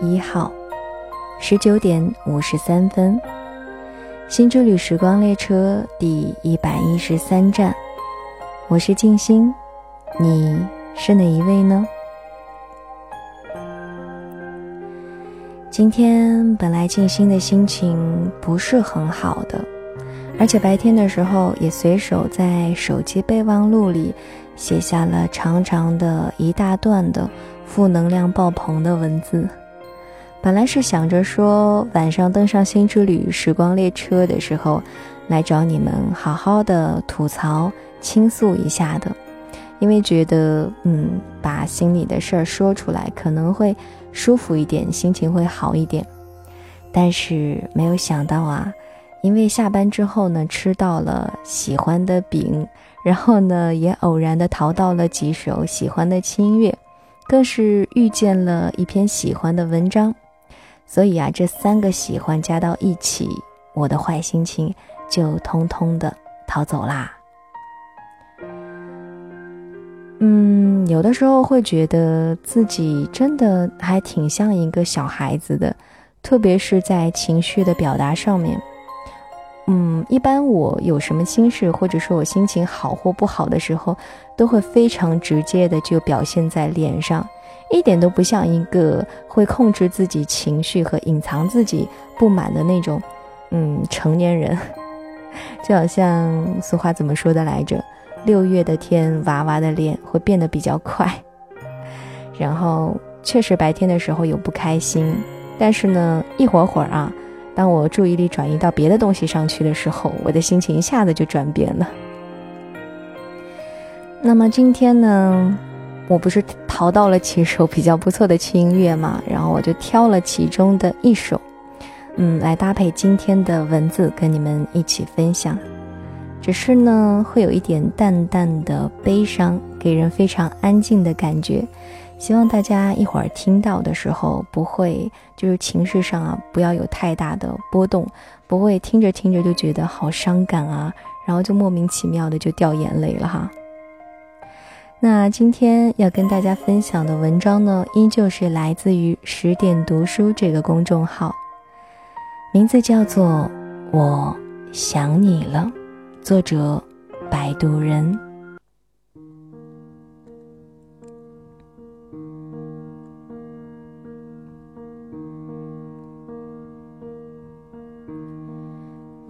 一号，十九点五十三分，新之旅时光列车第一百一十三站，我是静心，你是哪一位呢？今天本来静心的心情不是很好的，而且白天的时候也随手在手机备忘录里写下了长长的一大段的负能量爆棚的文字。本来是想着说晚上登上新之旅时光列车的时候，来找你们好好的吐槽倾诉一下的。因为觉得，嗯，把心里的事儿说出来可能会舒服一点，心情会好一点。但是没有想到啊，因为下班之后呢，吃到了喜欢的饼，然后呢，也偶然的淘到了几首喜欢的轻音乐，更是遇见了一篇喜欢的文章。所以啊，这三个喜欢加到一起，我的坏心情就通通的逃走啦。嗯，有的时候会觉得自己真的还挺像一个小孩子的，特别是在情绪的表达上面。嗯，一般我有什么心事，或者说我心情好或不好的时候，都会非常直接的就表现在脸上，一点都不像一个会控制自己情绪和隐藏自己不满的那种，嗯，成年人。就好像俗话怎么说的来着？六月的天，娃娃的脸会变得比较快。然后，确实白天的时候有不开心，但是呢，一会儿会儿啊，当我注意力转移到别的东西上去的时候，我的心情一下子就转变了。那么今天呢，我不是淘到了几首比较不错的轻音乐嘛，然后我就挑了其中的一首，嗯，来搭配今天的文字跟你们一起分享。只是呢，会有一点淡淡的悲伤，给人非常安静的感觉。希望大家一会儿听到的时候，不会就是情绪上啊，不要有太大的波动，不会听着听着就觉得好伤感啊，然后就莫名其妙的就掉眼泪了哈。那今天要跟大家分享的文章呢，依旧是来自于十点读书这个公众号，名字叫做《我想你了》。作者：摆渡人。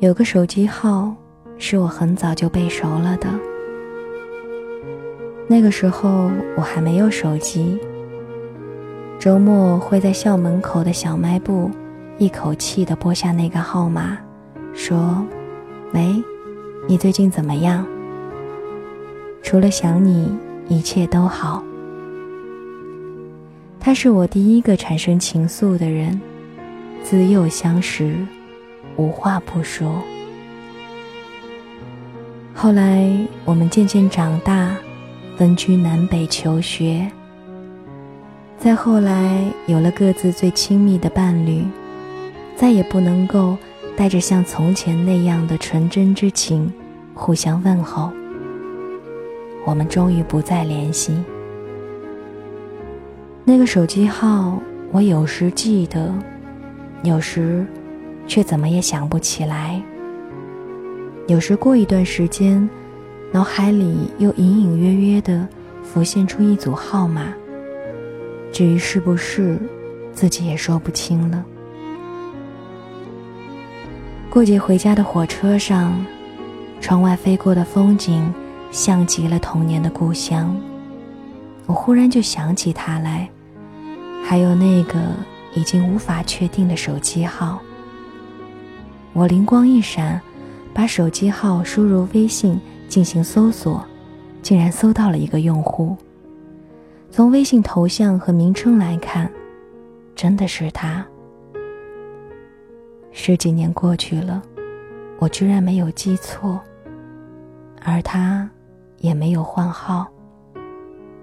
有个手机号是我很早就背熟了的。那个时候我还没有手机，周末会在校门口的小卖部，一口气的拨下那个号码，说：“喂。”你最近怎么样？除了想你，一切都好。他是我第一个产生情愫的人，自幼相识，无话不说。后来我们渐渐长大，分居南北求学。再后来有了各自最亲密的伴侣，再也不能够带着像从前那样的纯真之情。互相问候，我们终于不再联系。那个手机号，我有时记得，有时却怎么也想不起来。有时过一段时间，脑海里又隐隐约约的浮现出一组号码，至于是不是，自己也说不清了。过节回家的火车上。窗外飞过的风景，像极了童年的故乡。我忽然就想起他来，还有那个已经无法确定的手机号。我灵光一闪，把手机号输入微信进行搜索，竟然搜到了一个用户。从微信头像和名称来看，真的是他。十几年过去了，我居然没有记错。而他也没有换号，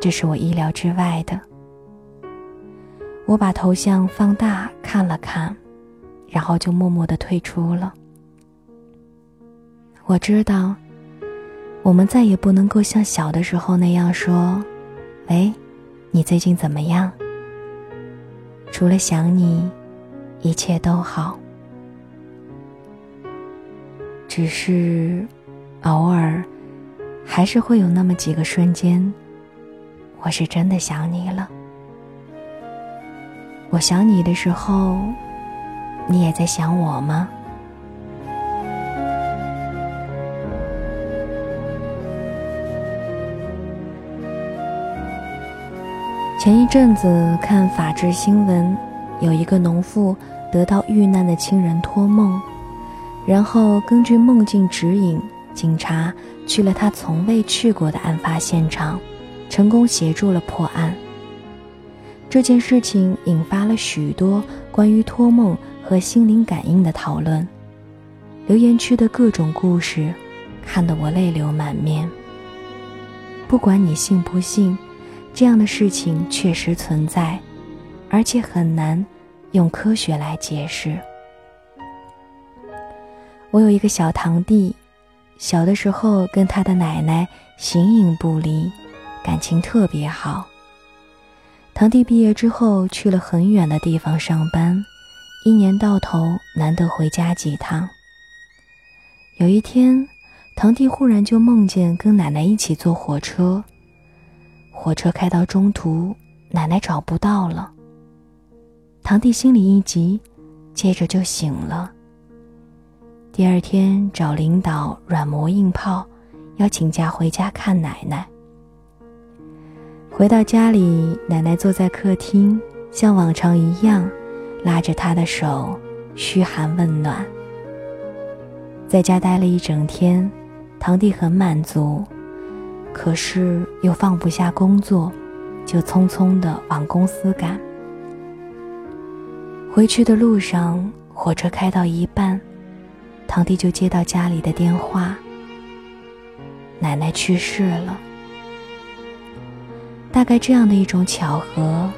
这是我意料之外的。我把头像放大看了看，然后就默默的退出了。我知道，我们再也不能够像小的时候那样说：“喂，你最近怎么样？”除了想你，一切都好。只是，偶尔，还是会有那么几个瞬间，我是真的想你了。我想你的时候，你也在想我吗？前一阵子看法制新闻，有一个农妇得到遇难的亲人托梦，然后根据梦境指引，警察去了他从未去过的案发现场，成功协助了破案。这件事情引发了许多关于托梦和心灵感应的讨论，留言区的各种故事，看得我泪流满面。不管你信不信。这样的事情确实存在，而且很难用科学来解释。我有一个小堂弟，小的时候跟他的奶奶形影不离，感情特别好。堂弟毕业之后去了很远的地方上班，一年到头难得回家几趟。有一天，堂弟忽然就梦见跟奶奶一起坐火车。火车开到中途，奶奶找不到了。堂弟心里一急，接着就醒了。第二天找领导软磨硬泡，要请假回家看奶奶。回到家里，奶奶坐在客厅，像往常一样，拉着他的手，嘘寒问暖。在家待了一整天，堂弟很满足。可是又放不下工作，就匆匆的往公司赶。回去的路上，火车开到一半，堂弟就接到家里的电话：奶奶去世了。大概这样的一种巧合，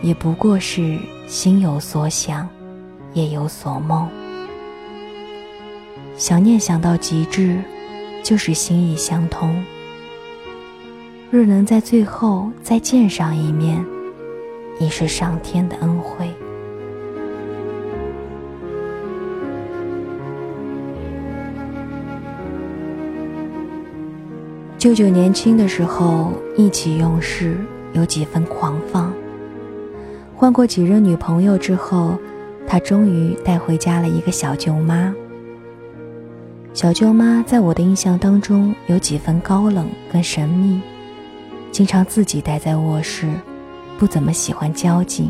也不过是心有所想，夜有所梦。想念想到极致，就是心意相通。若能在最后再见上一面，已是上天的恩惠。舅舅年轻的时候意气用事，有几分狂放。换过几任女朋友之后，他终于带回家了一个小舅妈。小舅妈在我的印象当中有几分高冷跟神秘。经常自己待在卧室，不怎么喜欢交际。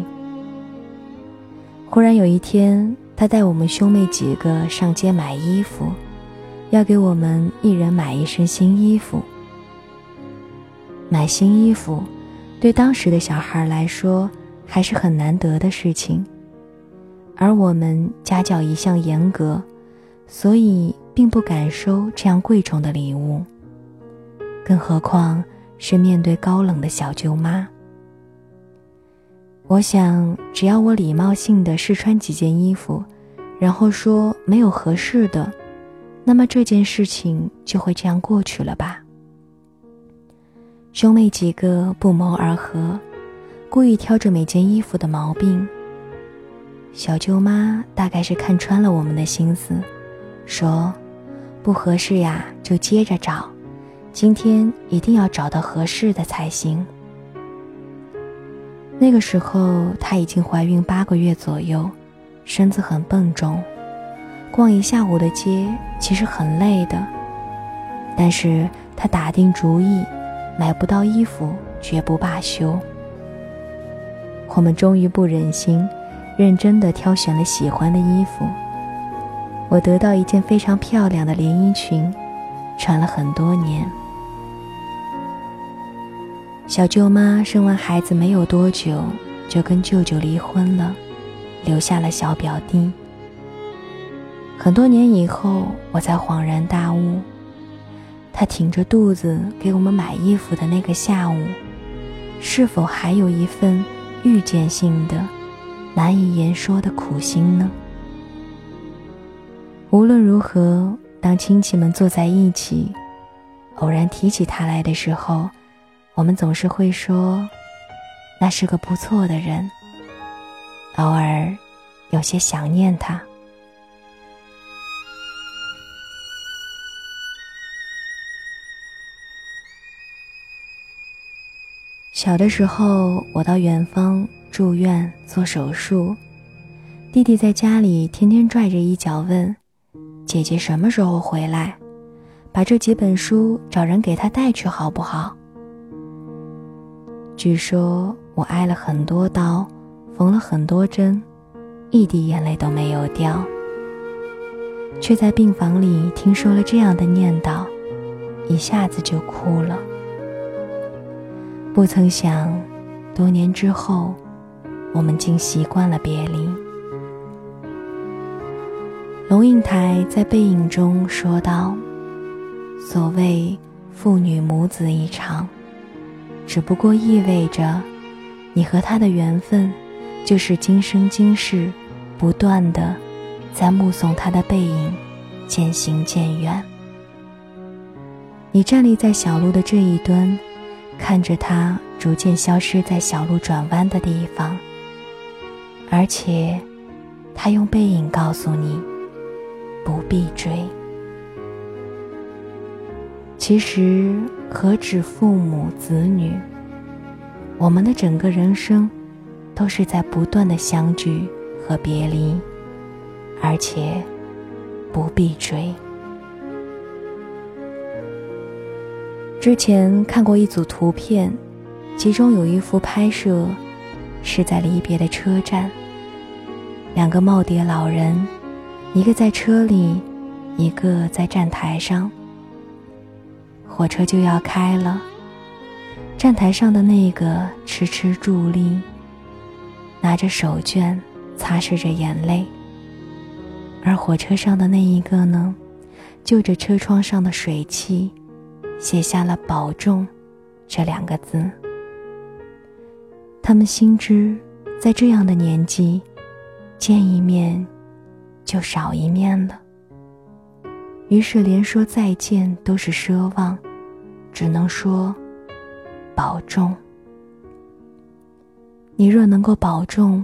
忽然有一天，他带我们兄妹几个上街买衣服，要给我们一人买一身新衣服。买新衣服，对当时的小孩来说还是很难得的事情，而我们家教一向严格，所以并不敢收这样贵重的礼物，更何况。是面对高冷的小舅妈。我想，只要我礼貌性的试穿几件衣服，然后说没有合适的，那么这件事情就会这样过去了吧。兄妹几个不谋而合，故意挑着每件衣服的毛病。小舅妈大概是看穿了我们的心思，说：“不合适呀，就接着找。”今天一定要找到合适的才行。那个时候她已经怀孕八个月左右，身子很笨重，逛一下午的街其实很累的。但是她打定主意，买不到衣服绝不罢休。我们终于不忍心，认真的挑选了喜欢的衣服。我得到一件非常漂亮的连衣裙，穿了很多年。小舅妈生完孩子没有多久，就跟舅舅离婚了，留下了小表弟。很多年以后，我才恍然大悟，她挺着肚子给我们买衣服的那个下午，是否还有一份预见性的、难以言说的苦心呢？无论如何，当亲戚们坐在一起，偶然提起他来的时候，我们总是会说，那是个不错的人，偶尔有些想念他。小的时候，我到远方住院做手术，弟弟在家里天天拽着衣角问：“姐姐什么时候回来？把这几本书找人给他带去好不好？”据说我挨了很多刀，缝了很多针，一滴眼泪都没有掉，却在病房里听说了这样的念叨，一下子就哭了。不曾想，多年之后，我们竟习惯了别离。龙应台在《背影》中说道：“所谓父女母子一场，只不过意味着，你和他的缘分，就是今生今世，不断的在目送他的背影渐行渐远。你站立在小路的这一端。”看着他逐渐消失在小路转弯的地方，而且，他用背影告诉你，不必追。其实何止父母子女，我们的整个人生，都是在不断的相聚和别离，而且，不必追。之前看过一组图片，其中有一幅拍摄是在离别的车站，两个耄耋老人，一个在车里，一个在站台上。火车就要开了，站台上的那个迟迟伫立，拿着手绢擦拭着眼泪，而火车上的那一个呢，就着车窗上的水汽。写下了“保重”这两个字。他们心知，在这样的年纪，见一面就少一面了。于是连说再见都是奢望，只能说“保重”。你若能够保重，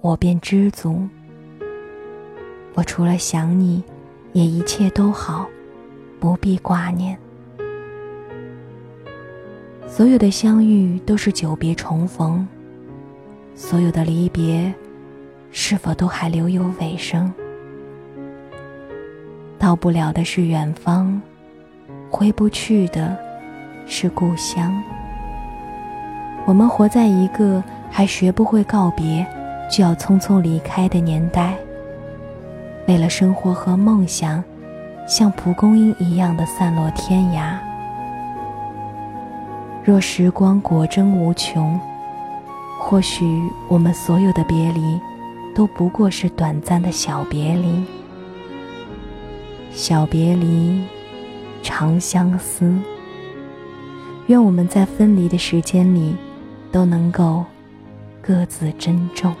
我便知足。我除了想你，也一切都好，不必挂念。所有的相遇都是久别重逢，所有的离别，是否都还留有尾声？到不了的是远方，回不去的是故乡。我们活在一个还学不会告别，就要匆匆离开的年代。为了生活和梦想，像蒲公英一样的散落天涯。若时光果真无穷，或许我们所有的别离，都不过是短暂的小别离。小别离，长相思。愿我们在分离的时间里，都能够各自珍重。